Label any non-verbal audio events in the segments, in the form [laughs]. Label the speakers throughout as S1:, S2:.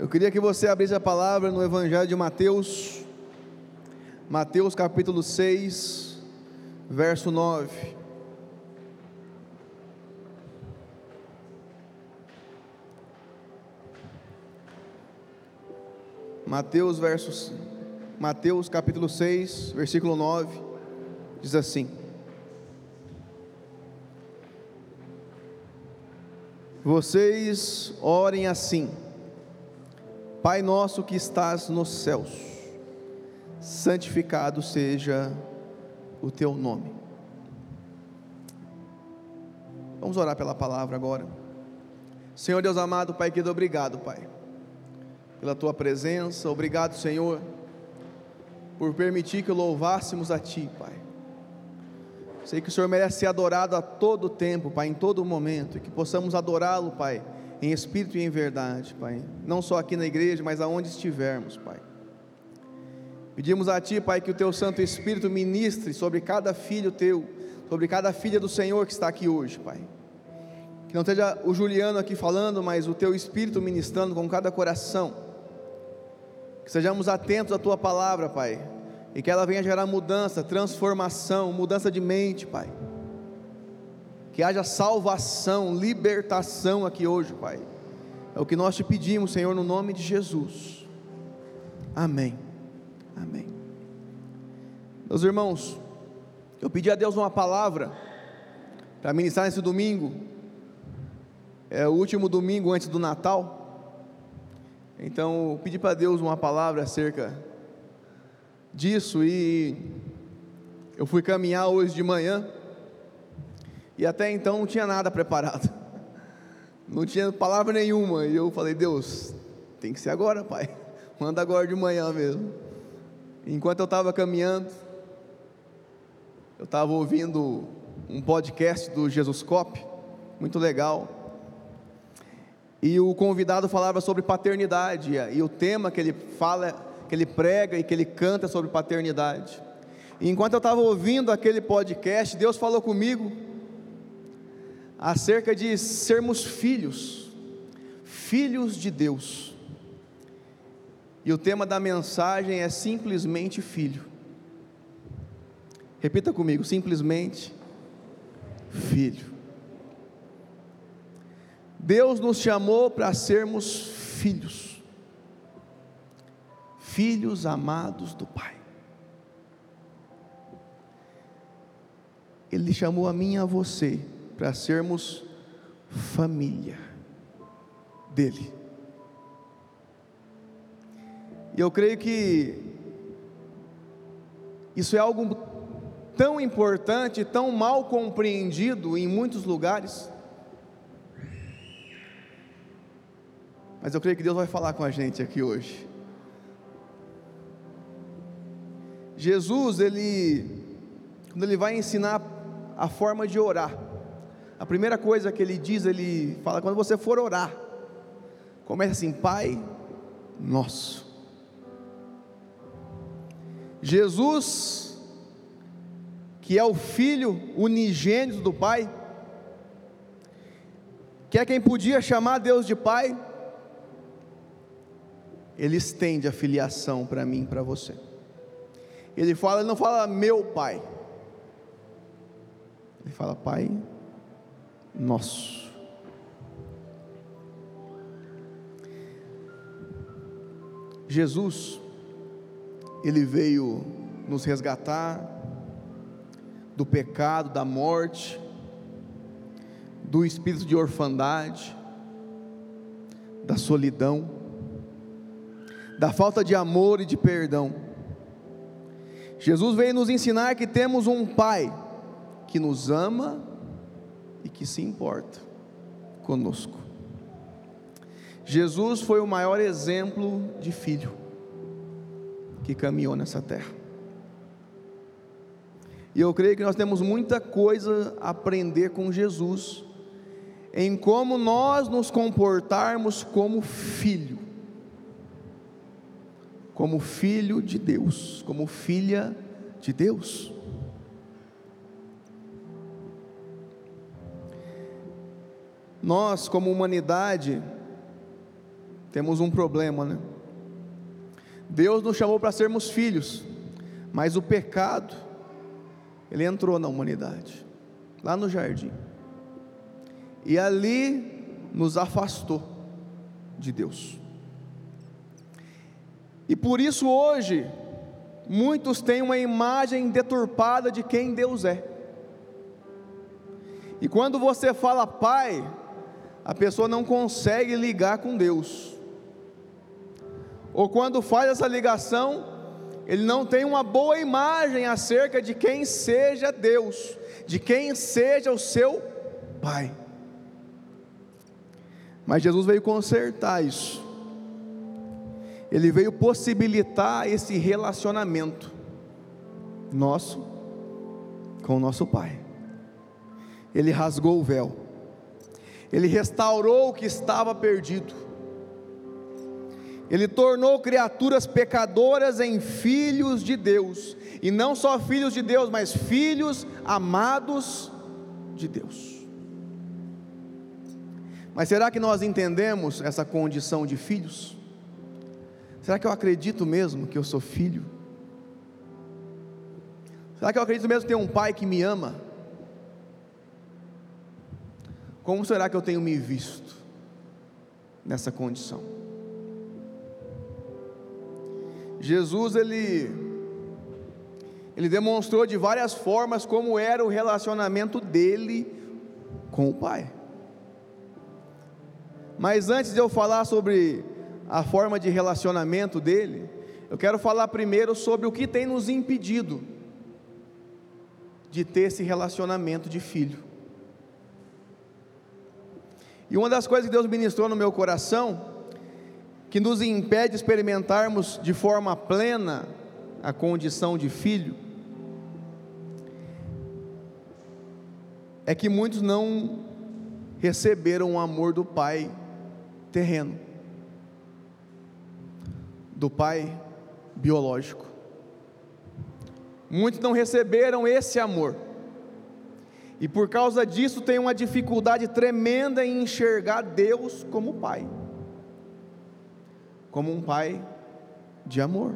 S1: Eu queria que você abrisse a palavra no Evangelho de Mateus, Mateus capítulo 6, verso 9. Mateus, versos, Mateus capítulo 6, versículo 9, diz assim: Vocês orem assim, Pai nosso que estás nos céus, santificado seja o teu nome. Vamos orar pela palavra agora. Senhor Deus amado, Pai querido, obrigado, Pai, pela tua presença, obrigado, Senhor, por permitir que louvássemos a Ti, Pai. Sei que o Senhor merece ser adorado a todo tempo, Pai, em todo momento, e que possamos adorá-lo, Pai, em espírito e em verdade, Pai. Não só aqui na igreja, mas aonde estivermos, Pai. Pedimos a Ti, Pai, que o Teu Santo Espírito ministre sobre cada filho Teu, sobre cada filha do Senhor que está aqui hoje, Pai. Que não seja o Juliano aqui falando, mas o Teu Espírito ministrando com cada coração. Que sejamos atentos à Tua palavra, Pai e que ela venha gerar mudança, transformação, mudança de mente, Pai. Que haja salvação, libertação aqui hoje, Pai. É o que nós te pedimos, Senhor, no nome de Jesus. Amém. Amém. Meus irmãos, eu pedi a Deus uma palavra para ministrar nesse domingo. É o último domingo antes do Natal. Então, eu pedi para Deus uma palavra acerca disso e eu fui caminhar hoje de manhã e até então não tinha nada preparado, [laughs] não tinha palavra nenhuma. E eu falei, Deus, tem que ser agora, Pai, [laughs] manda agora de manhã mesmo. Enquanto eu estava caminhando, eu estava ouvindo um podcast do Jesus Cop, muito legal. E o convidado falava sobre paternidade, e o tema que ele fala que ele prega e que ele canta sobre paternidade. E enquanto eu estava ouvindo aquele podcast, Deus falou comigo acerca de sermos filhos, filhos de Deus. E o tema da mensagem é simplesmente filho. Repita comigo, simplesmente filho. Deus nos chamou para sermos filhos filhos amados do Pai. Ele chamou a mim e a você para sermos família dele. E eu creio que isso é algo tão importante, tão mal compreendido em muitos lugares. Mas eu creio que Deus vai falar com a gente aqui hoje. Jesus, ele, quando ele vai ensinar a forma de orar, a primeira coisa que ele diz, ele fala: quando você for orar, começa assim, Pai Nosso. Jesus, que é o Filho unigênito do Pai, que é quem podia chamar Deus de Pai, ele estende a filiação para mim e para você. Ele fala, ele não fala meu pai. Ele fala pai nosso. Jesus, ele veio nos resgatar do pecado, da morte, do espírito de orfandade, da solidão, da falta de amor e de perdão. Jesus veio nos ensinar que temos um Pai que nos ama e que se importa conosco. Jesus foi o maior exemplo de filho que caminhou nessa terra. E eu creio que nós temos muita coisa a aprender com Jesus, em como nós nos comportarmos como filho como filho de Deus, como filha de Deus. Nós, como humanidade, temos um problema, né? Deus nos chamou para sermos filhos, mas o pecado, ele entrou na humanidade, lá no jardim, e ali nos afastou de Deus. E por isso hoje, muitos têm uma imagem deturpada de quem Deus é. E quando você fala Pai, a pessoa não consegue ligar com Deus. Ou quando faz essa ligação, ele não tem uma boa imagem acerca de quem seja Deus, de quem seja o seu Pai. Mas Jesus veio consertar isso. Ele veio possibilitar esse relacionamento nosso com o nosso Pai. Ele rasgou o véu. Ele restaurou o que estava perdido. Ele tornou criaturas pecadoras em filhos de Deus, e não só filhos de Deus, mas filhos amados de Deus. Mas será que nós entendemos essa condição de filhos? Será que eu acredito mesmo que eu sou filho? Será que eu acredito mesmo que tem um pai que me ama? Como será que eu tenho me visto nessa condição? Jesus ele ele demonstrou de várias formas como era o relacionamento dele com o Pai. Mas antes de eu falar sobre a forma de relacionamento dele, eu quero falar primeiro sobre o que tem nos impedido de ter esse relacionamento de filho. E uma das coisas que Deus ministrou no meu coração, que nos impede de experimentarmos de forma plena a condição de filho, é que muitos não receberam o amor do Pai terreno, do pai biológico. Muitos não receberam esse amor, e por causa disso tem uma dificuldade tremenda em enxergar Deus como Pai, como um Pai de amor.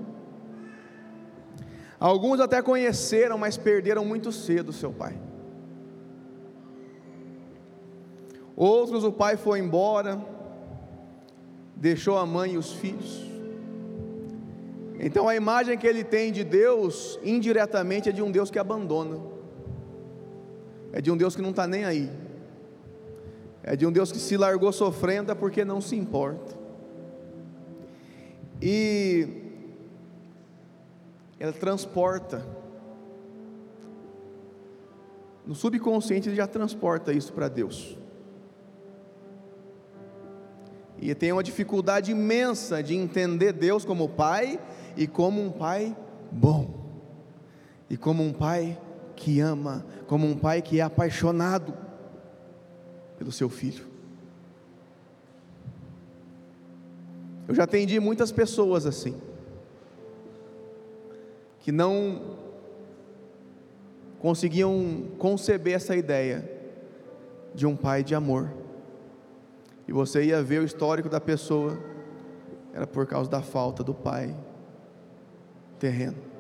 S1: Alguns até conheceram, mas perderam muito cedo seu pai. Outros o pai foi embora, deixou a mãe e os filhos. Então a imagem que ele tem de Deus, indiretamente, é de um Deus que abandona, é de um Deus que não está nem aí, é de um Deus que se largou sofrendo porque não se importa. E ela transporta, no subconsciente ele já transporta isso para Deus. e tem uma dificuldade imensa de entender Deus como Pai e como um Pai bom, e como um Pai que ama, como um Pai que é apaixonado pelo seu filho. Eu já atendi muitas pessoas assim, que não conseguiam conceber essa ideia de um pai de amor e você ia ver o histórico da pessoa, era por causa da falta do pai terreno.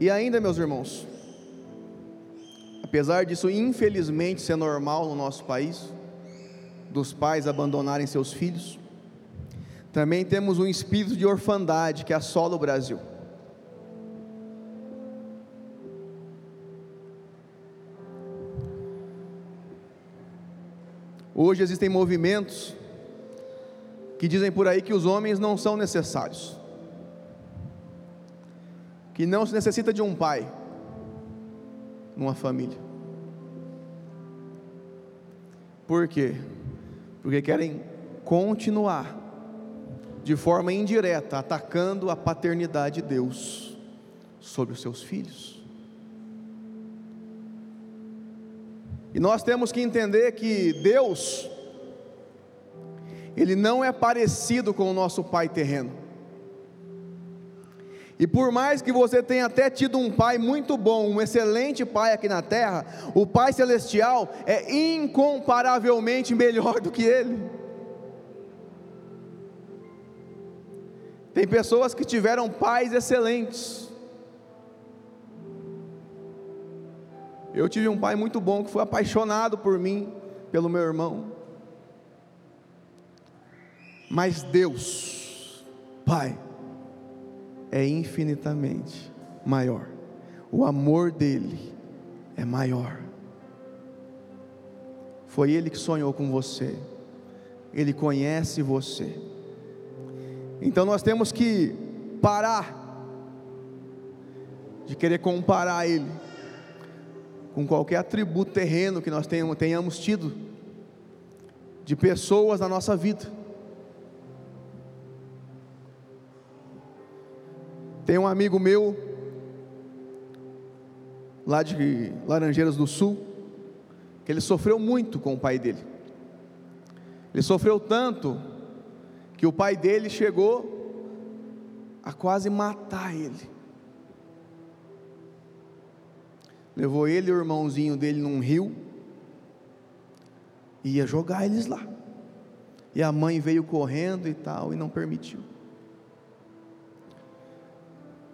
S1: E ainda, meus irmãos, apesar disso infelizmente ser normal no nosso país, dos pais abandonarem seus filhos, também temos um espírito de orfandade que assola o Brasil. Hoje existem movimentos que dizem por aí que os homens não são necessários, que não se necessita de um pai numa família. Por quê? Porque querem continuar de forma indireta atacando a paternidade de Deus sobre os seus filhos. E nós temos que entender que Deus, Ele não é parecido com o nosso pai terreno. E por mais que você tenha até tido um pai muito bom, um excelente pai aqui na terra, o Pai Celestial é incomparavelmente melhor do que ele. Tem pessoas que tiveram pais excelentes. Eu tive um pai muito bom que foi apaixonado por mim, pelo meu irmão. Mas Deus, Pai, é infinitamente maior. O amor dele é maior. Foi ele que sonhou com você. Ele conhece você. Então nós temos que parar de querer comparar ele com qualquer atributo terreno que nós tenhamos, tido de pessoas na nossa vida. Tem um amigo meu, lá de Laranjeiras do Sul, que ele sofreu muito com o pai dele. Ele sofreu tanto que o pai dele chegou a quase matar ele. Levou ele e o irmãozinho dele num rio e ia jogar eles lá. E a mãe veio correndo e tal e não permitiu.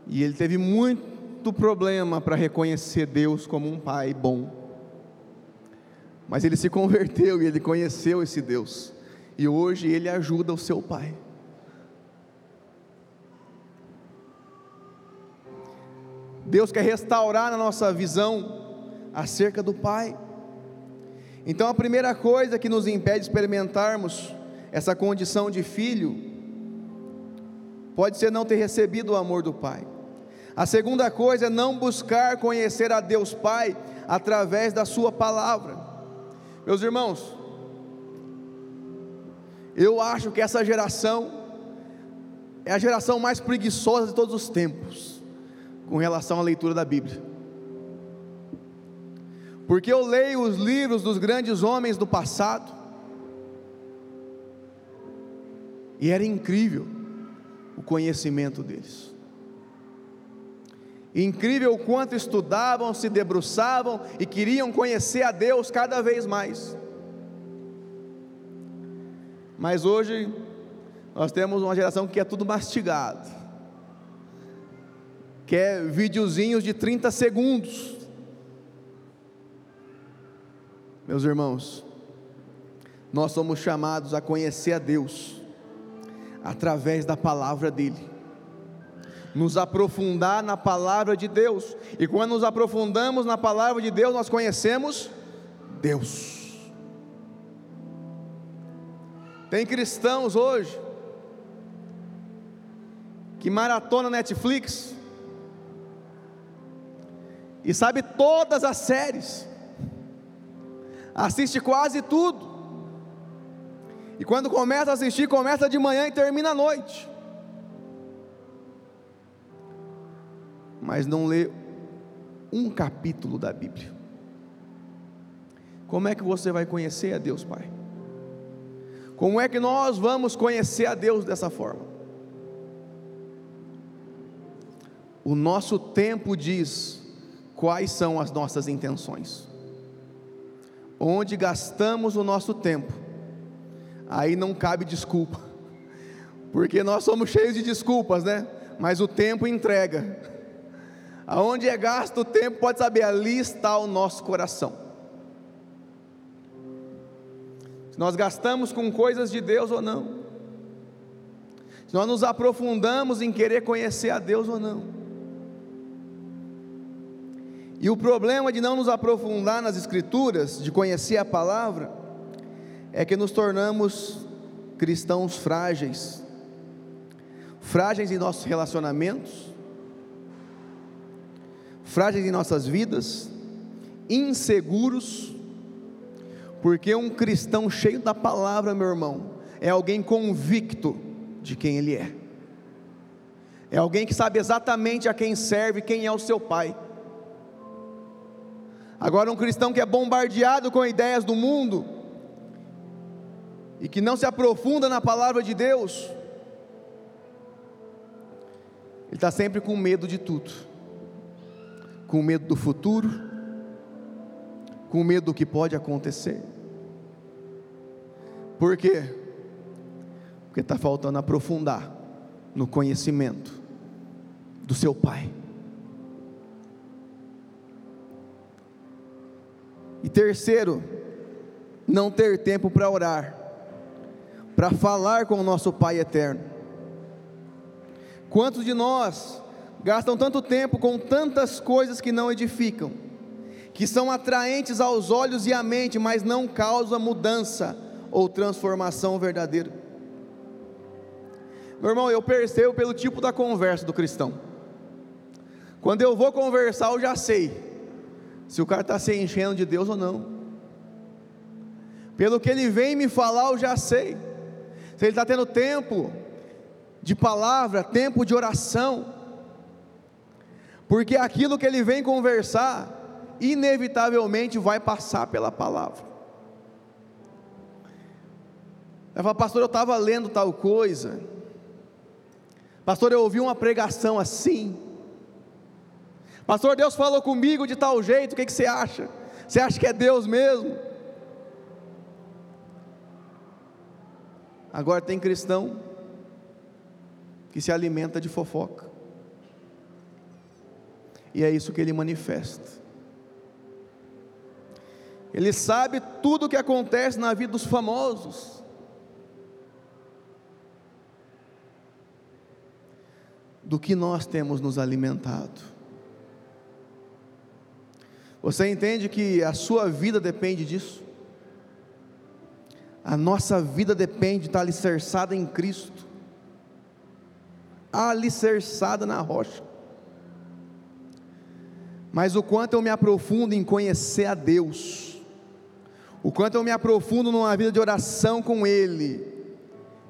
S1: E ele teve muito problema para reconhecer Deus como um pai bom. Mas ele se converteu e ele conheceu esse Deus. E hoje ele ajuda o seu pai. Deus quer restaurar na nossa visão acerca do Pai. Então a primeira coisa que nos impede de experimentarmos essa condição de filho pode ser não ter recebido o amor do Pai. A segunda coisa é não buscar conhecer a Deus Pai através da Sua palavra. Meus irmãos, eu acho que essa geração é a geração mais preguiçosa de todos os tempos, com relação à leitura da Bíblia. Porque eu leio os livros dos grandes homens do passado, e era incrível o conhecimento deles. Incrível o quanto estudavam, se debruçavam e queriam conhecer a Deus cada vez mais. Mas hoje nós temos uma geração que quer tudo mastigado. Quer videozinhos de 30 segundos. Meus irmãos, nós somos chamados a conhecer a Deus através da palavra dele nos aprofundar na palavra de Deus. E quando nos aprofundamos na palavra de Deus, nós conhecemos Deus. Tem cristãos hoje que maratona Netflix e sabe todas as séries, assiste quase tudo. E quando começa a assistir, começa de manhã e termina à noite. Mas não lê um capítulo da Bíblia. Como é que você vai conhecer a Deus, Pai? Como é que nós vamos conhecer a Deus dessa forma? O nosso tempo diz quais são as nossas intenções. Onde gastamos o nosso tempo, aí não cabe desculpa, [laughs] porque nós somos cheios de desculpas, né? Mas o tempo entrega. Aonde é gasto o tempo, pode saber, ali está o nosso coração. Se nós gastamos com coisas de Deus ou não. Se nós nos aprofundamos em querer conhecer a Deus ou não. E o problema de não nos aprofundar nas Escrituras, de conhecer a palavra, é que nos tornamos cristãos frágeis, frágeis em nossos relacionamentos, frágeis em nossas vidas, inseguros, porque um cristão cheio da palavra, meu irmão, é alguém convicto de quem ele é, é alguém que sabe exatamente a quem serve, quem é o seu pai. Agora, um cristão que é bombardeado com ideias do mundo e que não se aprofunda na palavra de Deus, Ele está sempre com medo de tudo, com medo do futuro, com medo do que pode acontecer. Por quê? Porque está faltando aprofundar no conhecimento do seu Pai. E terceiro, não ter tempo para orar, para falar com o nosso Pai eterno. Quantos de nós gastam tanto tempo com tantas coisas que não edificam, que são atraentes aos olhos e à mente, mas não causam mudança ou transformação verdadeira? Meu irmão, eu percebo pelo tipo da conversa do cristão. Quando eu vou conversar, eu já sei se o cara está se enchendo de Deus ou não. Pelo que ele vem me falar, eu já sei. Se ele está tendo tempo de palavra, tempo de oração. Porque aquilo que ele vem conversar, inevitavelmente vai passar pela palavra. Ela fala, pastor, eu estava lendo tal coisa. Pastor, eu ouvi uma pregação assim. Pastor, Deus falou comigo de tal jeito, o que, que você acha? Você acha que é Deus mesmo? Agora tem cristão que se alimenta de fofoca. E é isso que ele manifesta. Ele sabe tudo o que acontece na vida dos famosos. Do que nós temos nos alimentado. Você entende que a sua vida depende disso? A nossa vida depende de estar alicerçada em Cristo, alicerçada na rocha. Mas o quanto eu me aprofundo em conhecer a Deus, o quanto eu me aprofundo numa vida de oração com Ele,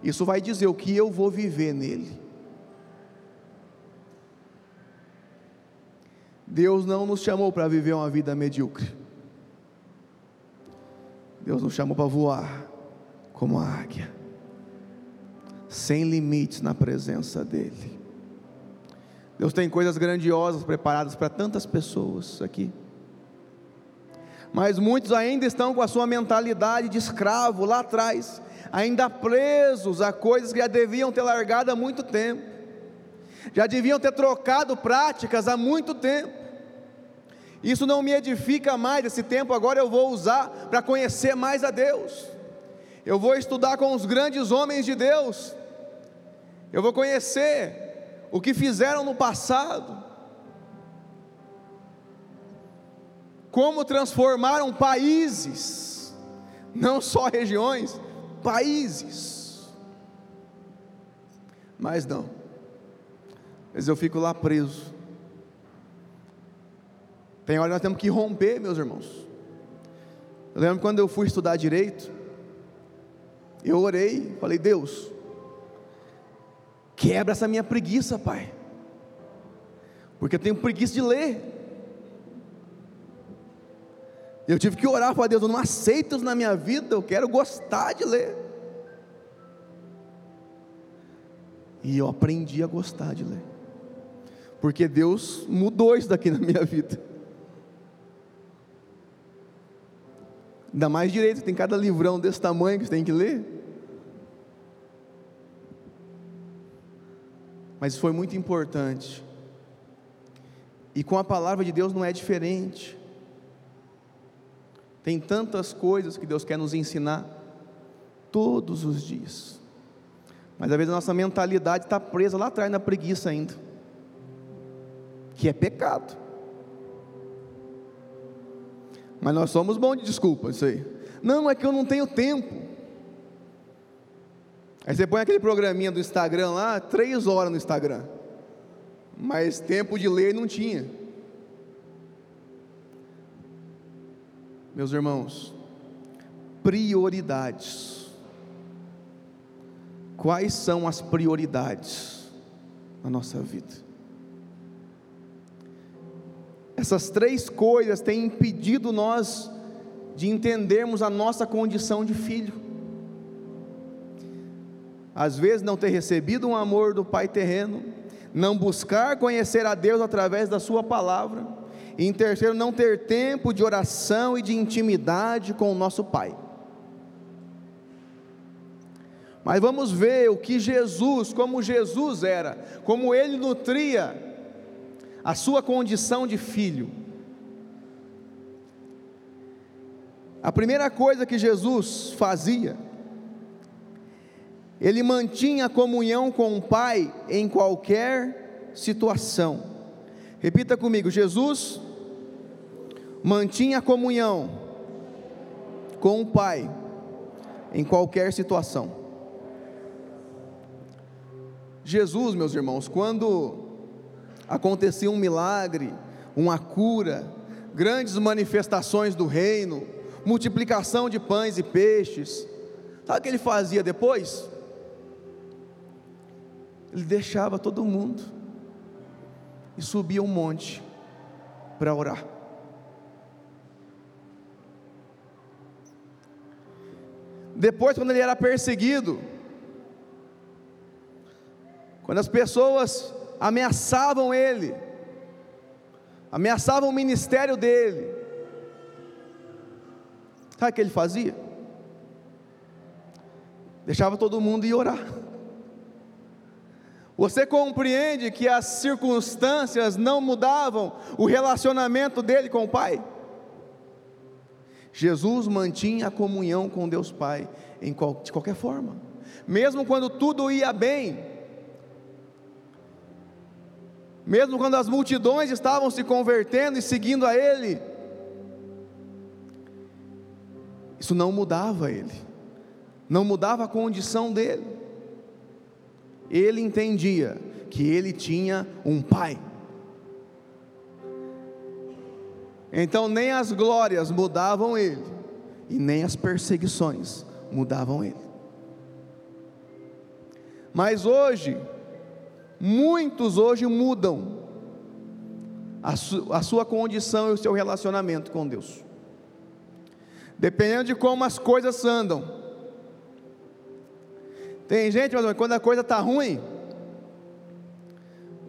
S1: isso vai dizer o que eu vou viver nele. Deus não nos chamou para viver uma vida medíocre. Deus nos chamou para voar como a águia, sem limites na presença dEle. Deus tem coisas grandiosas preparadas para tantas pessoas aqui. Mas muitos ainda estão com a sua mentalidade de escravo lá atrás, ainda presos a coisas que já deviam ter largado há muito tempo, já deviam ter trocado práticas há muito tempo. Isso não me edifica mais, esse tempo agora eu vou usar para conhecer mais a Deus. Eu vou estudar com os grandes homens de Deus. Eu vou conhecer o que fizeram no passado. Como transformaram países, não só regiões, países. Mas não. Mas eu fico lá preso tem hora que nós temos que romper, meus irmãos. Eu lembro quando eu fui estudar direito, eu orei, falei, Deus, quebra essa minha preguiça, Pai, porque eu tenho preguiça de ler. Eu tive que orar para Deus, eu não aceito isso na minha vida, eu quero gostar de ler. E eu aprendi a gostar de ler, porque Deus mudou isso daqui na minha vida. Ainda mais direito, tem cada livrão desse tamanho que você tem que ler. Mas foi muito importante. E com a palavra de Deus não é diferente. Tem tantas coisas que Deus quer nos ensinar todos os dias. Mas às vezes a nossa mentalidade está presa lá atrás na preguiça ainda, que é pecado. Mas nós somos bons de desculpa, isso aí. Não, é que eu não tenho tempo. Aí você põe aquele programinha do Instagram lá, três horas no Instagram. Mas tempo de ler não tinha. Meus irmãos, prioridades. Quais são as prioridades na nossa vida? Essas três coisas têm impedido nós de entendermos a nossa condição de filho. Às vezes, não ter recebido um amor do Pai terreno, não buscar conhecer a Deus através da Sua palavra, e em terceiro, não ter tempo de oração e de intimidade com o nosso Pai. Mas vamos ver o que Jesus, como Jesus era, como ele nutria a sua condição de filho. A primeira coisa que Jesus fazia ele mantinha comunhão com o Pai em qualquer situação. Repita comigo: Jesus mantinha comunhão com o Pai em qualquer situação. Jesus, meus irmãos, quando acontecia um milagre, uma cura, grandes manifestações do reino, multiplicação de pães e peixes, sabe o que ele fazia depois? Ele deixava todo mundo e subia um monte para orar. Depois, quando ele era perseguido, quando as pessoas ameaçavam ele, ameaçavam o ministério dele, sabe o que ele fazia? Deixava todo mundo ir orar. Você compreende que as circunstâncias não mudavam o relacionamento dele com o Pai? Jesus mantinha a comunhão com Deus Pai de qualquer forma, mesmo quando tudo ia bem, mesmo quando as multidões estavam se convertendo e seguindo a Ele, isso não mudava ele, não mudava a condição dele ele entendia que ele tinha um pai. Então nem as glórias mudavam ele, e nem as perseguições mudavam ele. Mas hoje, muitos hoje mudam a, su, a sua condição e o seu relacionamento com Deus. Dependendo de como as coisas andam, tem gente, mas quando a coisa está ruim,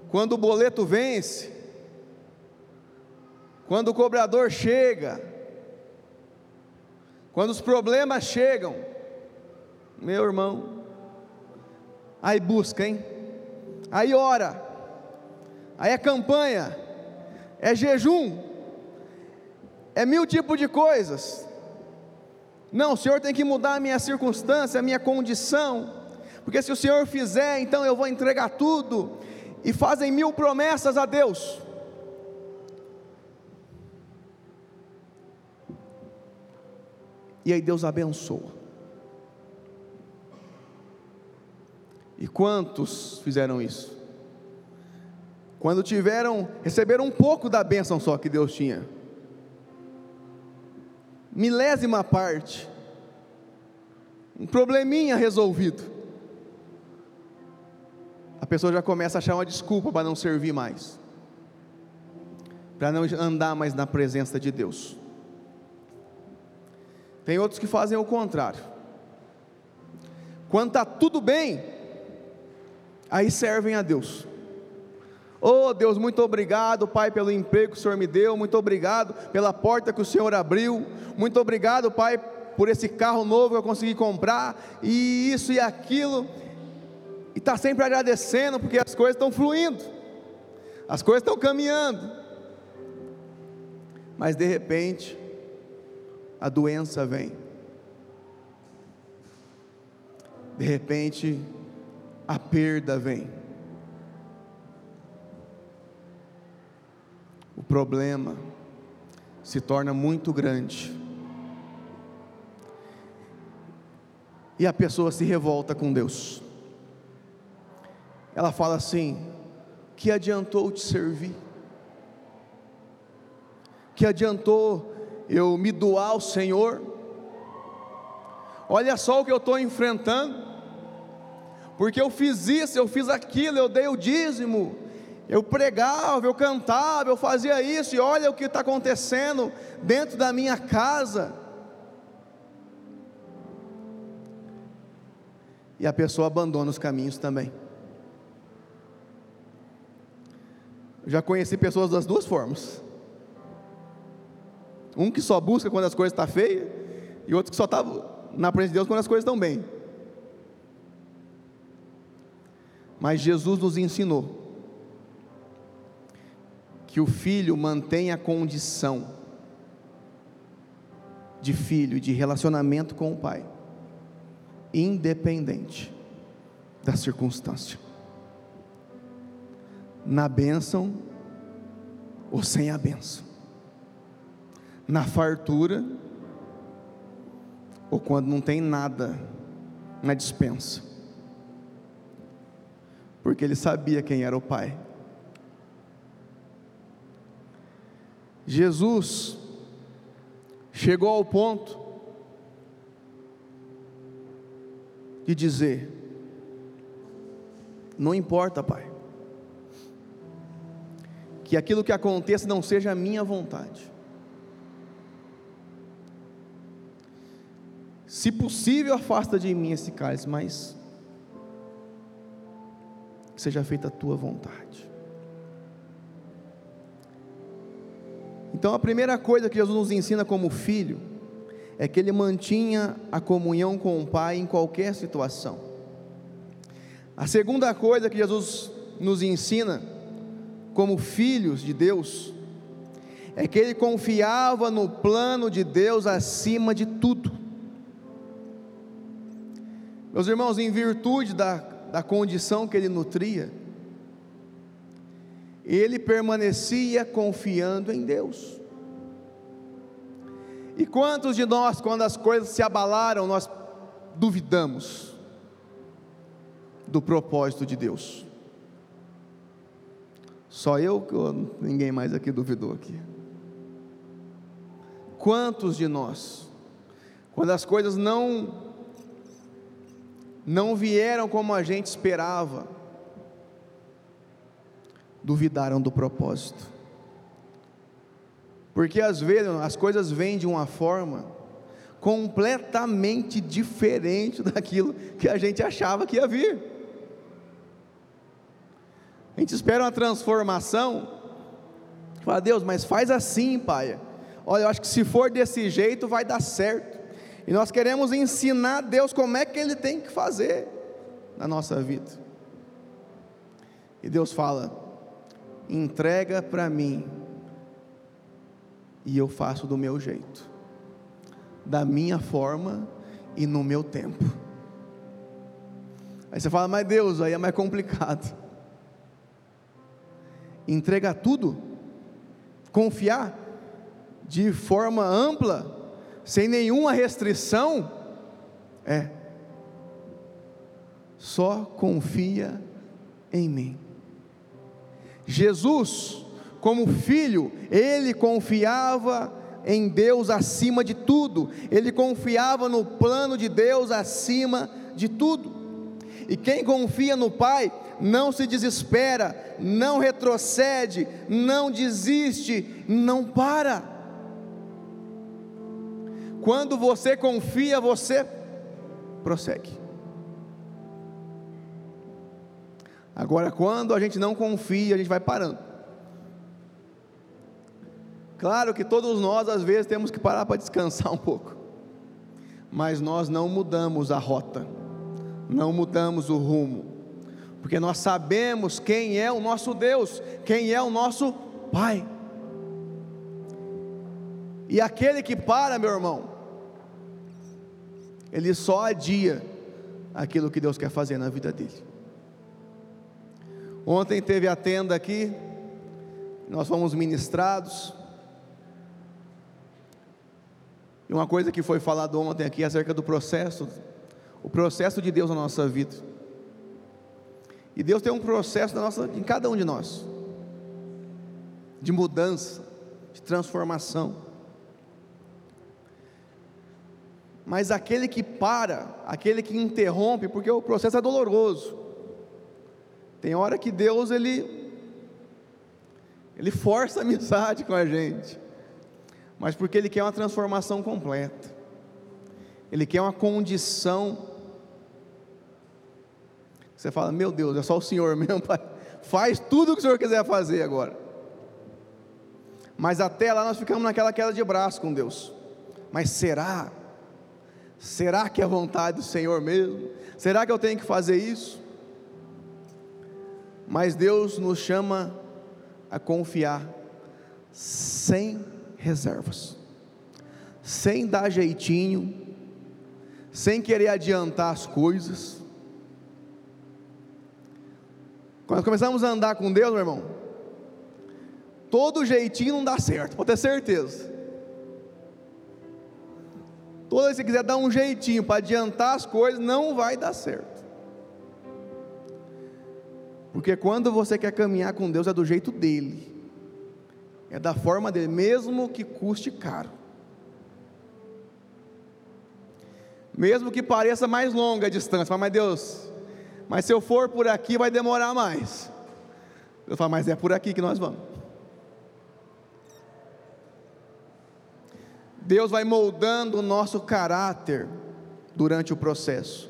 S1: quando o boleto vence, quando o cobrador chega, quando os problemas chegam, meu irmão, aí busca, hein? Aí ora, aí é campanha, é jejum, é mil tipos de coisas. Não, o Senhor tem que mudar a minha circunstância, a minha condição porque se o Senhor fizer, então eu vou entregar tudo, e fazem mil promessas a Deus. E aí Deus abençoa. E quantos fizeram isso? Quando tiveram, receberam um pouco da bênção só que Deus tinha, milésima parte, um probleminha resolvido a pessoa já começa a achar uma desculpa para não servir mais, para não andar mais na presença de Deus. Tem outros que fazem o contrário. Quando está tudo bem, aí servem a Deus. Oh Deus, muito obrigado, Pai, pelo emprego que o Senhor me deu, muito obrigado pela porta que o Senhor abriu, muito obrigado, Pai, por esse carro novo que eu consegui comprar, e isso e aquilo, e está sempre agradecendo porque as coisas estão fluindo, as coisas estão caminhando, mas de repente a doença vem, de repente a perda vem, o problema se torna muito grande. E a pessoa se revolta com Deus ela fala assim: que adiantou te servir? Que adiantou eu me doar ao Senhor? Olha só o que eu estou enfrentando, porque eu fiz isso, eu fiz aquilo, eu dei o dízimo, eu pregava, eu cantava, eu fazia isso, e olha o que está acontecendo dentro da minha casa. E a pessoa abandona os caminhos também. Já conheci pessoas das duas formas. Um que só busca quando as coisas estão tá feias, e outro que só está na presença de Deus quando as coisas estão bem. Mas Jesus nos ensinou que o filho mantém a condição de filho, de relacionamento com o pai, independente da circunstância. Na bênção ou sem a bênção. Na fartura ou quando não tem nada na dispensa. Porque ele sabia quem era o pai. Jesus chegou ao ponto de dizer: Não importa, Pai, que aquilo que aconteça não seja a minha vontade. Se possível, afasta de mim esse cálice, mas que seja feita a tua vontade. Então a primeira coisa que Jesus nos ensina como filho é que ele mantinha a comunhão com o Pai em qualquer situação. A segunda coisa que Jesus nos ensina como filhos de Deus é que ele confiava no plano de Deus acima de tudo. Meus irmãos, em virtude da, da condição que ele nutria, ele permanecia confiando em Deus. E quantos de nós, quando as coisas se abalaram, nós duvidamos do propósito de Deus? Só eu ou ninguém mais aqui duvidou aqui? Quantos de nós, quando as coisas não não vieram como a gente esperava, duvidaram do propósito. Porque às vezes as coisas vêm de uma forma completamente diferente [laughs] daquilo que a gente achava que ia vir. A gente espera uma transformação, fala, Deus, mas faz assim, Pai. Olha, eu acho que se for desse jeito vai dar certo. E nós queremos ensinar a Deus como é que Ele tem que fazer na nossa vida. E Deus fala: entrega para mim e eu faço do meu jeito, da minha forma e no meu tempo. Aí você fala, mas Deus, aí é mais complicado. Entregar tudo, confiar de forma ampla, sem nenhuma restrição, é. Só confia em mim. Jesus, como filho, ele confiava em Deus acima de tudo, ele confiava no plano de Deus acima de tudo. E quem confia no Pai não se desespera, não retrocede, não desiste, não para. Quando você confia, você prossegue. Agora, quando a gente não confia, a gente vai parando. Claro que todos nós, às vezes, temos que parar para descansar um pouco, mas nós não mudamos a rota, não mudamos o rumo, porque nós sabemos quem é o nosso Deus, quem é o nosso Pai. E aquele que para, meu irmão, ele só adia aquilo que Deus quer fazer na vida dele. Ontem teve a tenda aqui, nós fomos ministrados. E uma coisa que foi falado ontem aqui acerca do processo, o processo de Deus na nossa vida. E Deus tem um processo na nossa, em cada um de nós, de mudança, de transformação. Mas aquele que para, aquele que interrompe, porque o processo é doloroso. Tem hora que Deus ele ele força a amizade com a gente, mas porque ele quer uma transformação completa. Ele quer uma condição. Você fala, meu Deus, é só o Senhor [laughs] mesmo para Faz tudo o que o Senhor quiser fazer agora. Mas até lá nós ficamos naquela queda de braço com Deus. Mas será? Será que é vontade do Senhor mesmo? Será que eu tenho que fazer isso? Mas Deus nos chama a confiar sem reservas, sem dar jeitinho, sem querer adiantar as coisas. Quando começamos a andar com Deus, meu irmão, todo jeitinho não dá certo, pode ter certeza. Toda vez que você quiser dar um jeitinho para adiantar as coisas, não vai dar certo. Porque quando você quer caminhar com Deus, é do jeito dele, é da forma dele, mesmo que custe caro. Mesmo que pareça mais longa a distância, mas Deus, mas se eu for por aqui vai demorar mais. Eu falo, mas é por aqui que nós vamos. Deus vai moldando o nosso caráter durante o processo.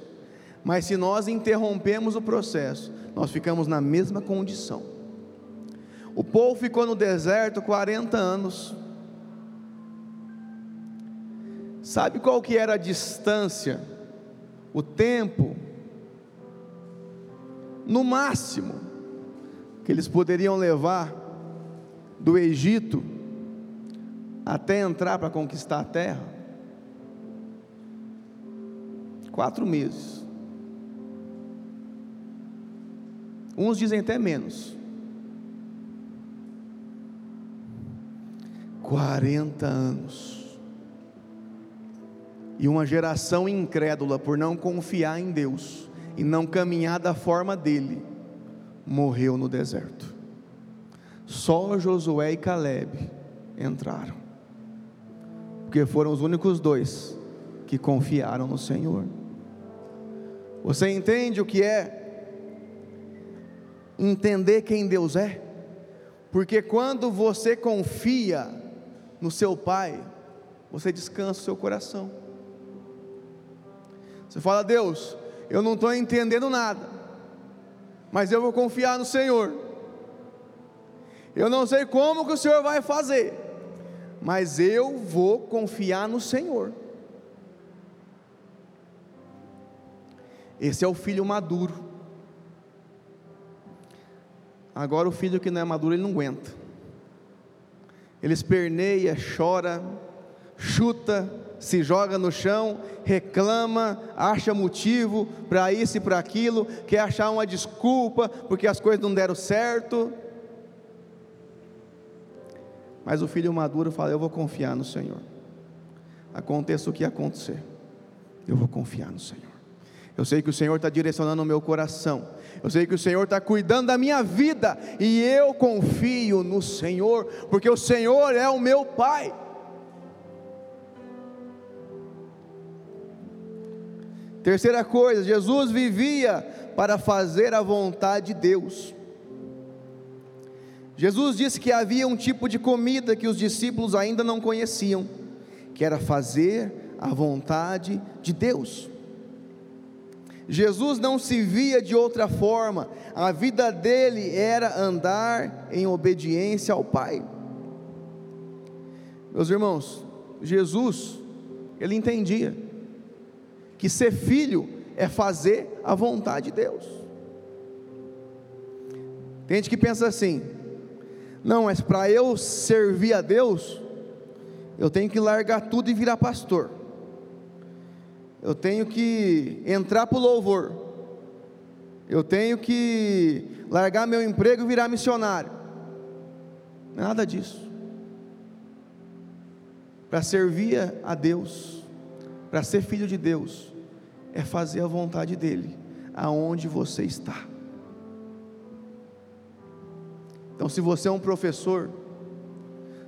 S1: Mas se nós interrompemos o processo, nós ficamos na mesma condição. O povo ficou no deserto 40 anos. Sabe qual que era a distância? O tempo no máximo que eles poderiam levar do Egito até entrar para conquistar a terra? Quatro meses. Uns dizem até menos. 40 anos. E uma geração incrédula por não confiar em Deus e não caminhar da forma dele, morreu no deserto. Só Josué e Caleb entraram porque foram os únicos dois que confiaram no Senhor. Você entende o que é entender quem Deus é? Porque quando você confia no seu Pai, você descansa o seu coração. Você fala, Deus, eu não estou entendendo nada, mas eu vou confiar no Senhor. Eu não sei como que o Senhor vai fazer, mas eu vou confiar no Senhor. Esse é o filho maduro. Agora o filho que não é maduro, ele não aguenta. Ele esperneia, chora, chuta, se joga no chão, reclama, acha motivo para isso e para aquilo, quer achar uma desculpa porque as coisas não deram certo. Mas o filho maduro fala: Eu vou confiar no Senhor. Aconteça o que acontecer, eu vou confiar no Senhor. Eu sei que o Senhor está direcionando o meu coração. Eu sei que o Senhor está cuidando da minha vida. E eu confio no Senhor, porque o Senhor é o meu Pai. Terceira coisa, Jesus vivia para fazer a vontade de Deus. Jesus disse que havia um tipo de comida que os discípulos ainda não conheciam, que era fazer a vontade de Deus. Jesus não se via de outra forma, a vida dele era andar em obediência ao Pai. Meus irmãos, Jesus, ele entendia que ser filho é fazer a vontade de Deus. Tem gente que pensa assim: não, mas para eu servir a Deus, eu tenho que largar tudo e virar pastor. Eu tenho que entrar para o louvor. Eu tenho que largar meu emprego e virar missionário. Nada disso. Para servir a Deus, para ser filho de Deus, é fazer a vontade dEle, aonde você está. Então, se você é um professor,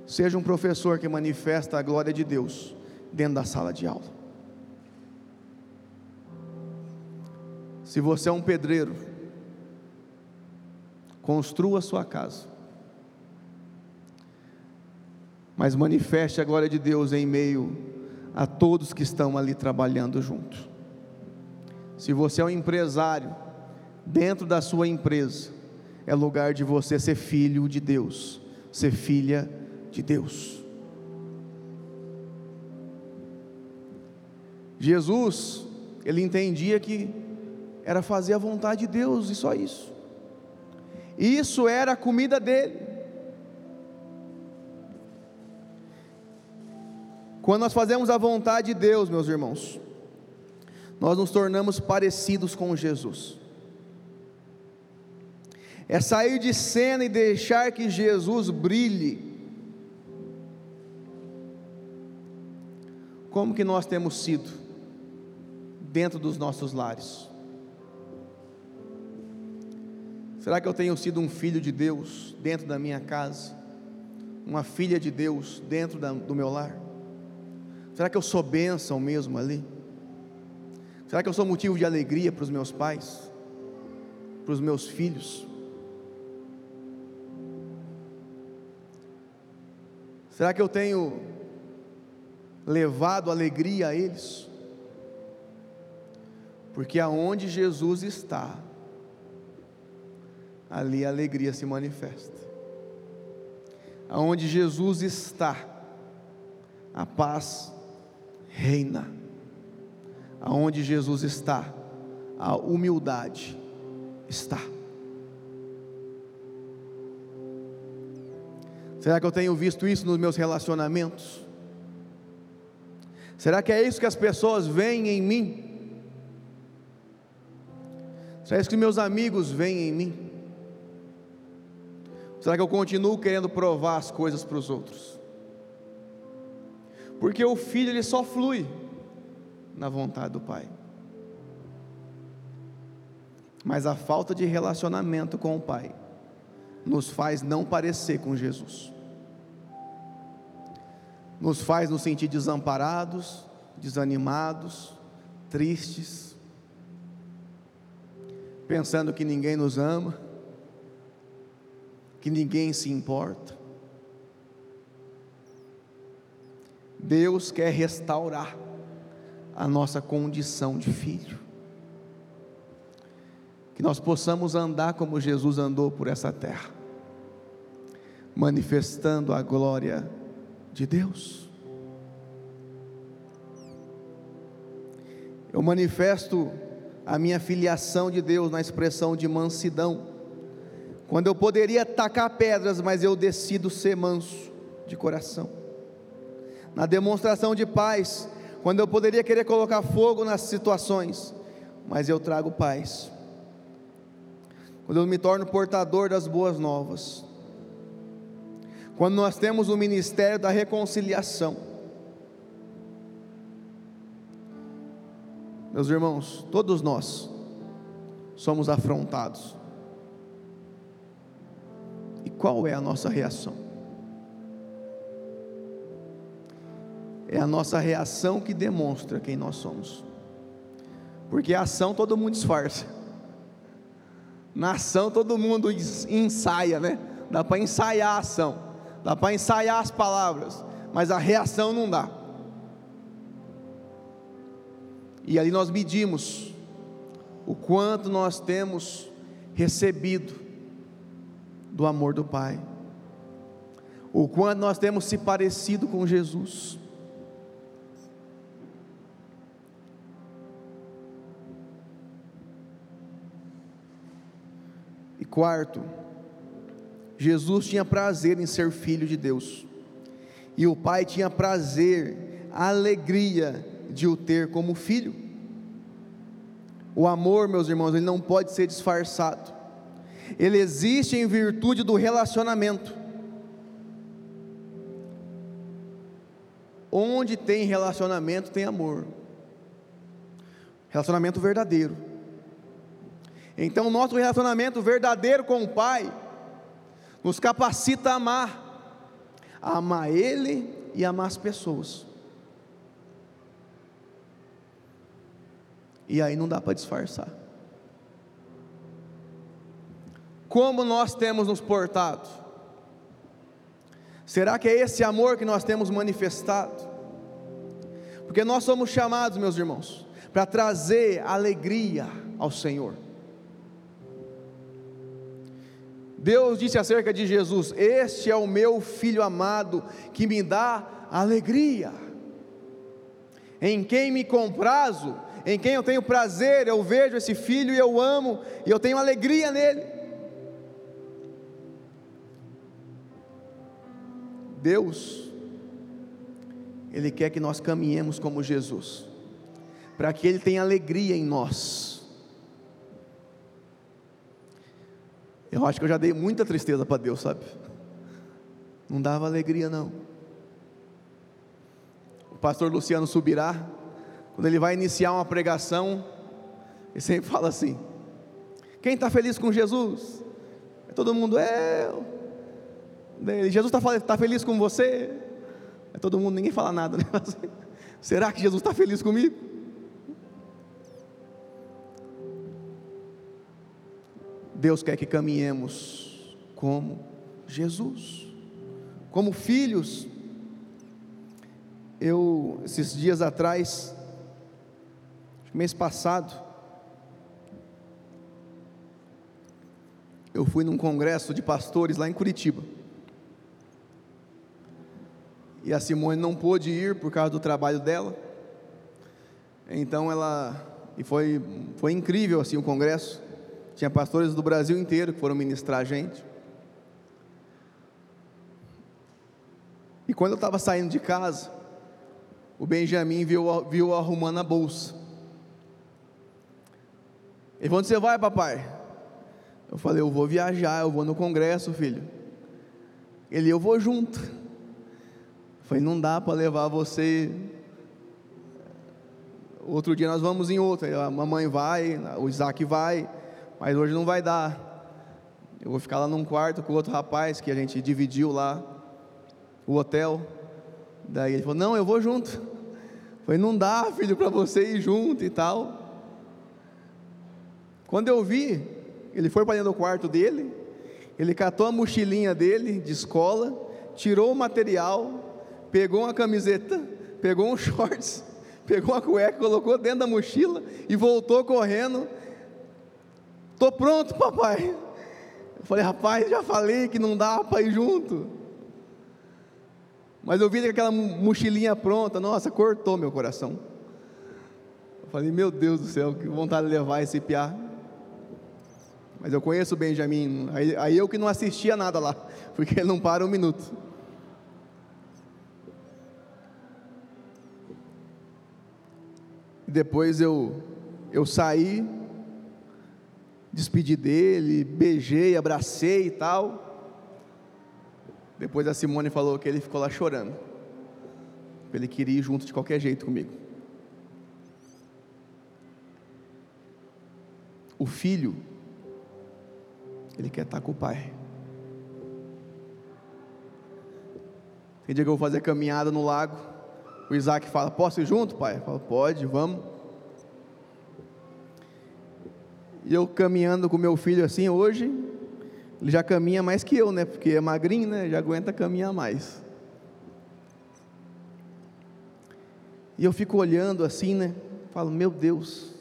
S1: seja um professor que manifesta a glória de Deus dentro da sala de aula. Se você é um pedreiro, construa a sua casa, mas manifeste a glória de Deus em meio a todos que estão ali trabalhando junto. Se você é um empresário, dentro da sua empresa, é lugar de você ser filho de Deus, ser filha de Deus. Jesus, ele entendia que era fazer a vontade de Deus e só isso. Isso era a comida dele. Quando nós fazemos a vontade de Deus, meus irmãos, nós nos tornamos parecidos com Jesus. É sair de cena e deixar que Jesus brilhe como que nós temos sido dentro dos nossos lares? Será que eu tenho sido um filho de Deus dentro da minha casa? Uma filha de Deus dentro da, do meu lar? Será que eu sou bênção mesmo ali? Será que eu sou motivo de alegria para os meus pais? Para os meus filhos? Será que eu tenho levado alegria a eles. Porque aonde Jesus está, ali a alegria se manifesta. Aonde Jesus está, a paz reina. Aonde Jesus está, a humildade está. Será que eu tenho visto isso nos meus relacionamentos? Será que é isso que as pessoas veem em mim? Será isso que meus amigos veem em mim? Será que eu continuo querendo provar as coisas para os outros? Porque o filho ele só flui na vontade do pai. Mas a falta de relacionamento com o pai nos faz não parecer com Jesus nos faz nos sentir desamparados, desanimados, tristes, pensando que ninguém nos ama, que ninguém se importa. Deus quer restaurar a nossa condição de filho. Que nós possamos andar como Jesus andou por essa terra, manifestando a glória de Deus. Eu manifesto a minha filiação de Deus na expressão de mansidão. Quando eu poderia tacar pedras, mas eu decido ser manso de coração. Na demonstração de paz, quando eu poderia querer colocar fogo nas situações, mas eu trago paz. Quando eu me torno portador das boas novas, quando nós temos o ministério da reconciliação. Meus irmãos, todos nós somos afrontados. E qual é a nossa reação? É a nossa reação que demonstra quem nós somos. Porque a ação todo mundo disfarça. Na ação todo mundo ensaia, né? Dá para ensaiar a ação dá para ensaiar as palavras, mas a reação não dá. E ali nós medimos o quanto nós temos recebido do amor do Pai, o quanto nós temos se parecido com Jesus. Quarto, Jesus tinha prazer em ser filho de Deus, e o Pai tinha prazer, alegria de o ter como filho. O amor, meus irmãos, ele não pode ser disfarçado, ele existe em virtude do relacionamento. Onde tem relacionamento, tem amor, relacionamento verdadeiro. Então, nosso relacionamento verdadeiro com o Pai, nos capacita a amar, a amar Ele e amar as pessoas. E aí não dá para disfarçar. Como nós temos nos portado? Será que é esse amor que nós temos manifestado? Porque nós somos chamados, meus irmãos, para trazer alegria ao Senhor. Deus disse acerca de Jesus: Este é o meu filho amado, que me dá alegria, em quem me comprazo, em quem eu tenho prazer, eu vejo esse filho e eu amo, e eu tenho alegria nele. Deus, Ele quer que nós caminhemos como Jesus, para que Ele tenha alegria em nós. Eu acho que eu já dei muita tristeza para Deus, sabe? Não dava alegria, não. O pastor Luciano Subirá, quando ele vai iniciar uma pregação, ele sempre fala assim: Quem está feliz com Jesus? Todo mundo é. Jesus está tá feliz com você? Todo mundo, ninguém fala nada, né? [laughs] Será que Jesus está feliz comigo? Deus quer que caminhemos como Jesus, como filhos. Eu, esses dias atrás, mês passado, eu fui num congresso de pastores lá em Curitiba. E a Simone não pôde ir por causa do trabalho dela. Então ela e foi foi incrível assim o congresso. Tinha pastores do Brasil inteiro que foram ministrar a gente. E quando eu estava saindo de casa, o Benjamin viu, viu arrumando a bolsa. Ele falou: Onde você vai, papai? Eu falei: Eu vou viajar, eu vou no congresso, filho. Ele: Eu vou junto. Eu falei: Não dá para levar você. Outro dia nós vamos em outro. A mamãe vai, o Isaac vai, mas hoje não vai dar. Eu vou ficar lá num quarto com outro rapaz que a gente dividiu lá, o hotel. Daí ele falou: Não, eu vou junto. Eu falei: Não dá, filho, para você ir junto e tal. Quando eu vi, ele foi para dentro do quarto dele, ele catou a mochilinha dele de escola, tirou o material, pegou uma camiseta, pegou um [laughs] shorts, pegou uma cueca, colocou dentro da mochila e voltou correndo. Tô pronto, papai. Eu falei, rapaz, já falei que não dá para ir junto. Mas eu vi aquela mochilinha pronta, nossa, cortou meu coração. Eu falei, meu Deus do céu, que vontade de levar esse piá. Mas eu conheço o Benjamin, aí, aí eu que não assistia nada lá, [laughs] porque ele não para um minuto. Depois eu, eu saí, despedi dele, beijei, abracei e tal. Depois a Simone falou que ele ficou lá chorando. Ele queria ir junto de qualquer jeito comigo. O filho ele quer estar com o Pai. Tem dia que eu vou fazer caminhada no lago. O Isaac fala: Posso ir junto, pai? Eu falo: Pode, vamos. E eu caminhando com meu filho assim hoje, ele já caminha mais que eu, né? Porque é magrinho, né? Já aguenta caminhar mais. E eu fico olhando assim, né? Falo: Meu Deus,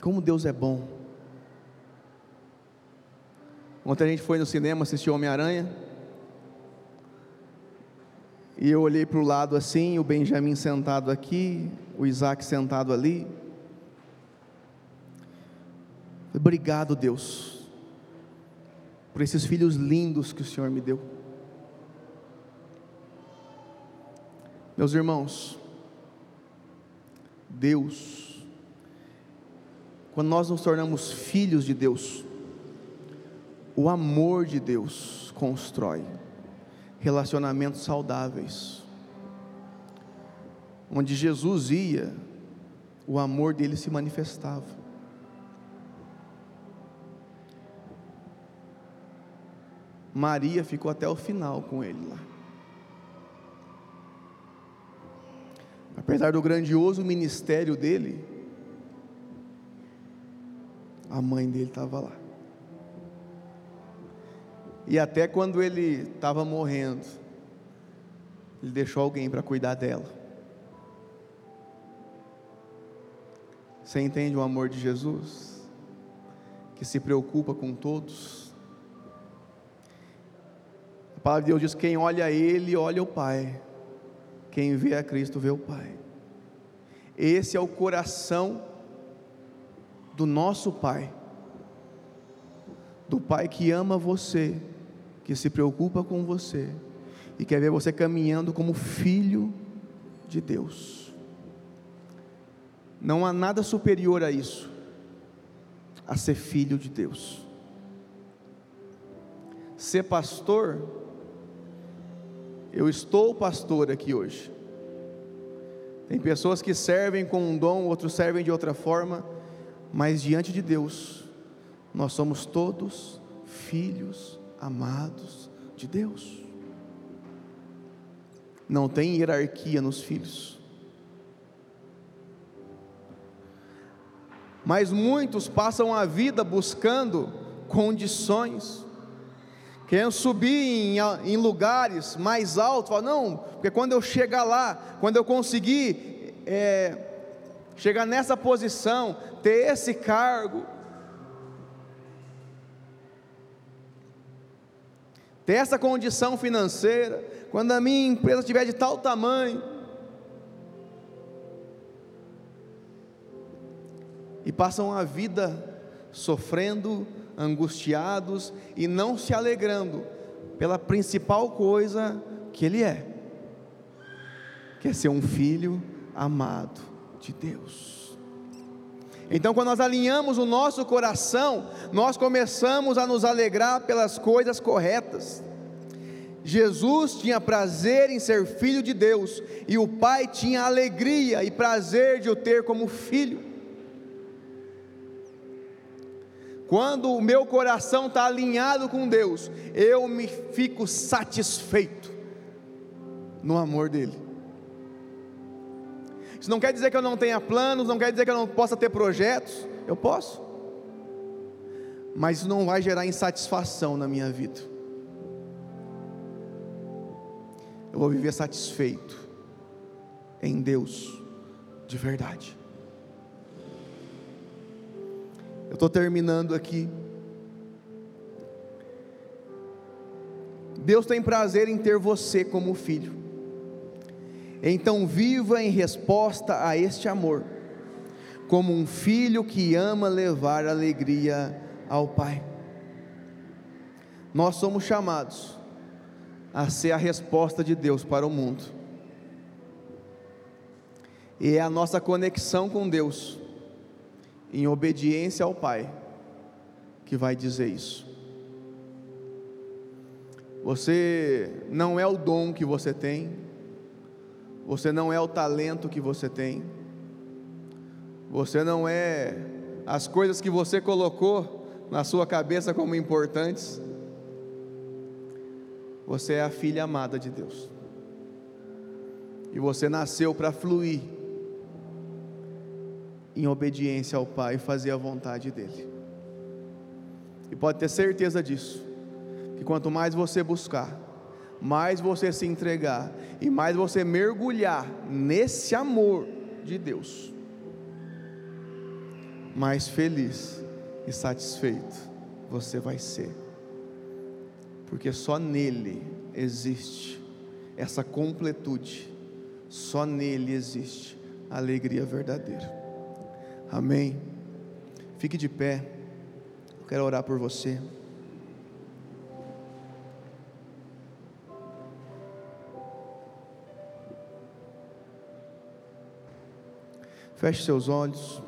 S1: como Deus é bom. Ontem a gente foi no cinema assistir Homem-Aranha. E eu olhei para o lado assim, o Benjamin sentado aqui, o Isaac sentado ali. Obrigado, Deus, por esses filhos lindos que o Senhor me deu. Meus irmãos, Deus, quando nós nos tornamos filhos de Deus, o amor de Deus constrói relacionamentos saudáveis. Onde Jesus ia, o amor dele se manifestava. Maria ficou até o final com ele lá. Apesar do grandioso ministério dele, a mãe dele estava lá. E até quando ele estava morrendo, ele deixou alguém para cuidar dela. Você entende o amor de Jesus? Que se preocupa com todos. A palavra de Deus diz: quem olha a Ele, olha o Pai. Quem vê a Cristo, vê o Pai. Esse é o coração do nosso Pai, do Pai que ama você, que se preocupa com você e quer ver você caminhando como filho de Deus. Não há nada superior a isso, a ser filho de Deus. Ser pastor, eu estou pastor aqui hoje. Tem pessoas que servem com um dom, outros servem de outra forma, mas diante de Deus, nós somos todos filhos amados de Deus. Não tem hierarquia nos filhos. Mas muitos passam a vida buscando condições, querendo subir em, em lugares mais altos, falam, não, porque quando eu chegar lá, quando eu conseguir é, chegar nessa posição, ter esse cargo, ter essa condição financeira, quando a minha empresa tiver de tal tamanho, e passam a vida sofrendo, angustiados e não se alegrando pela principal coisa que ele é, que é ser um filho amado de Deus. Então, quando nós alinhamos o nosso coração, nós começamos a nos alegrar pelas coisas corretas. Jesus tinha prazer em ser filho de Deus, e o Pai tinha alegria e prazer de o ter como filho. Quando o meu coração está alinhado com Deus, eu me fico satisfeito no amor dEle. Isso não quer dizer que eu não tenha planos, não quer dizer que eu não possa ter projetos, eu posso, mas isso não vai gerar insatisfação na minha vida. Eu vou viver satisfeito em Deus, de verdade. Eu estou terminando aqui. Deus tem prazer em ter você como filho. Então viva em resposta a este amor, como um filho que ama levar alegria ao Pai. Nós somos chamados a ser a resposta de Deus para o mundo. E é a nossa conexão com Deus em obediência ao Pai, que vai dizer isso. Você não é o dom que você tem, você não é o talento que você tem, você não é as coisas que você colocou na sua cabeça como importantes. Você é a filha amada de Deus. E você nasceu para fluir em obediência ao Pai e fazer a vontade dEle. E pode ter certeza disso, que quanto mais você buscar, mais você se entregar e mais você mergulhar nesse amor de Deus, mais feliz e satisfeito você vai ser, porque só nele existe essa completude, só nele existe a alegria verdadeira. Amém. Fique de pé. Eu quero orar por você. Feche seus olhos.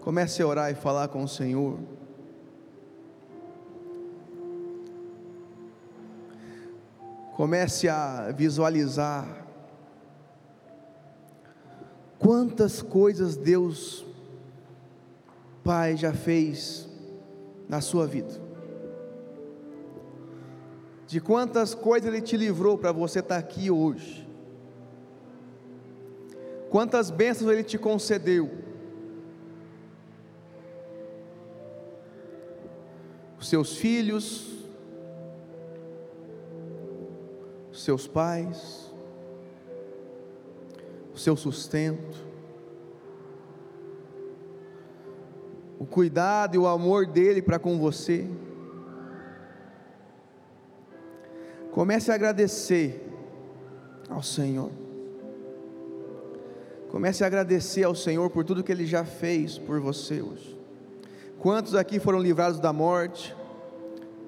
S1: Comece a orar e falar com o Senhor. Comece a visualizar quantas coisas Deus Pai já fez na sua vida. De quantas coisas Ele te livrou para você estar aqui hoje. Quantas bênçãos Ele te concedeu. Os seus filhos, seus pais, o seu sustento. o cuidado e o amor dele para com você. Comece a agradecer ao Senhor. Comece a agradecer ao Senhor por tudo que Ele já fez por você hoje. Quantos aqui foram livrados da morte,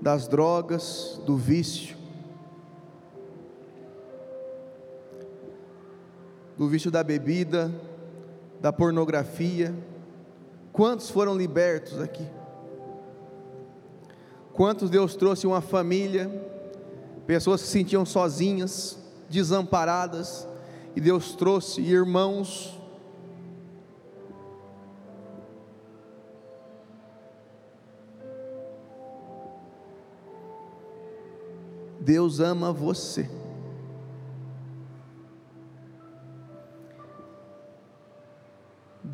S1: das drogas, do vício, do vício da bebida, da pornografia? Quantos foram libertos aqui? Quantos Deus trouxe uma família, pessoas que se sentiam sozinhas, desamparadas, e Deus trouxe irmãos Deus ama você.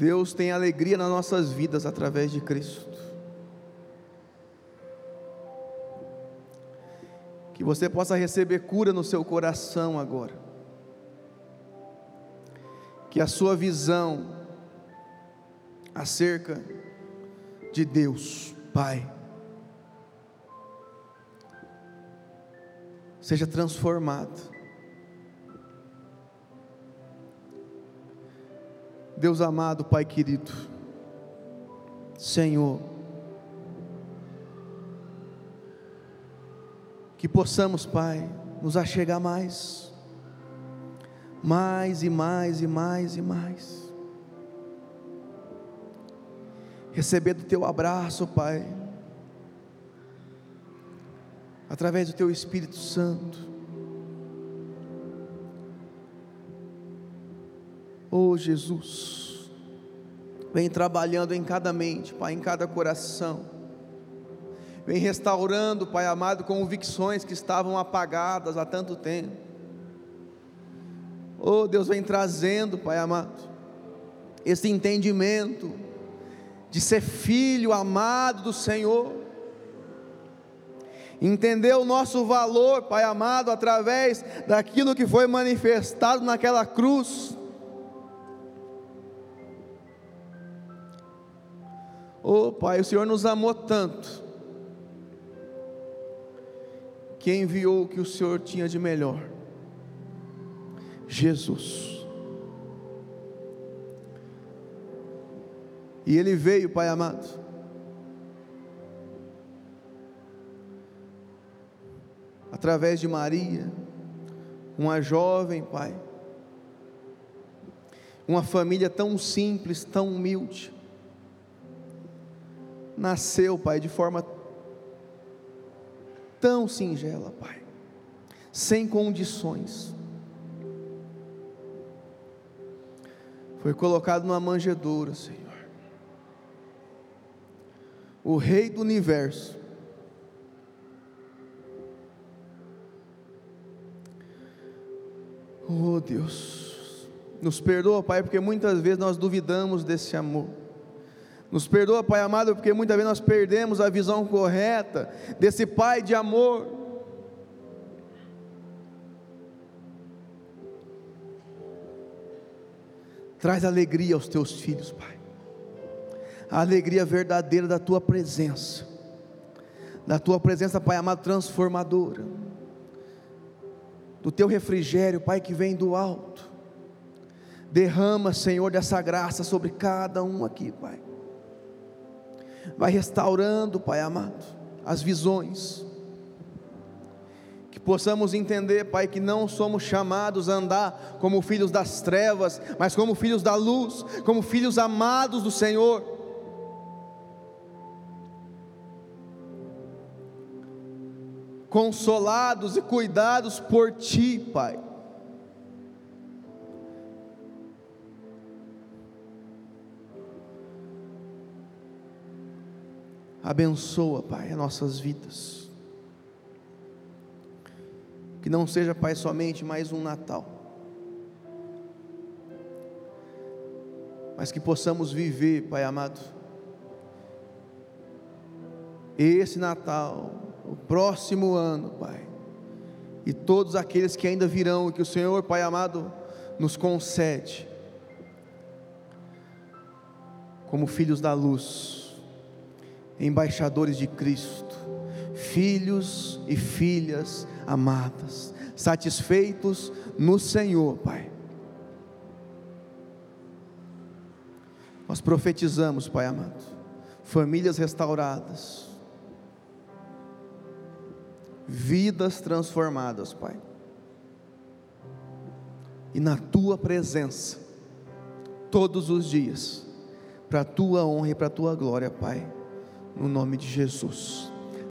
S1: Deus tem alegria nas nossas vidas através de Cristo. Que você possa receber cura no seu coração agora que a sua visão acerca de Deus, Pai, seja transformada. Deus amado, Pai querido, Senhor, que possamos, Pai, nos achegar mais mais e mais e mais e mais. Receber do teu abraço, Pai, através do teu Espírito Santo. Oh Jesus, vem trabalhando em cada mente, Pai, em cada coração. Vem restaurando, Pai amado, convicções que estavam apagadas há tanto tempo Oh, Deus vem trazendo, Pai amado, esse entendimento de ser filho amado do Senhor, entender o nosso valor, Pai amado, através daquilo que foi manifestado naquela cruz. Oh, Pai, o Senhor nos amou tanto, que enviou o que o Senhor tinha de melhor. Jesus. E ele veio, Pai amado, através de Maria, uma jovem, Pai, uma família tão simples, tão humilde, nasceu, Pai, de forma tão singela, Pai, sem condições, foi colocado numa manjedoura, Senhor. O Rei do universo. Oh Deus, nos perdoa, Pai, porque muitas vezes nós duvidamos desse amor. Nos perdoa, Pai amado, porque muitas vezes nós perdemos a visão correta desse Pai de amor. Traz alegria aos teus filhos, Pai. A alegria verdadeira da tua presença. Da tua presença, Pai amado, transformadora. Do teu refrigério, Pai, que vem do alto. Derrama, Senhor, dessa graça sobre cada um aqui, Pai. Vai restaurando, Pai amado, as visões que possamos entender, Pai, que não somos chamados a andar como filhos das trevas, mas como filhos da luz, como filhos amados do Senhor. Consolados e cuidados por Ti, Pai. Abençoa, Pai, as nossas vidas. Que não seja, Pai, somente mais um Natal, mas que possamos viver, Pai amado, esse Natal, o próximo ano, Pai, e todos aqueles que ainda virão, que o Senhor, Pai amado, nos concede, como filhos da luz, embaixadores de Cristo, filhos e filhas amadas, satisfeitos no Senhor, Pai. Nós profetizamos, Pai amado, famílias restauradas, vidas transformadas, Pai. E na tua presença, todos os dias, para a tua honra e para a tua glória, Pai, no nome de Jesus.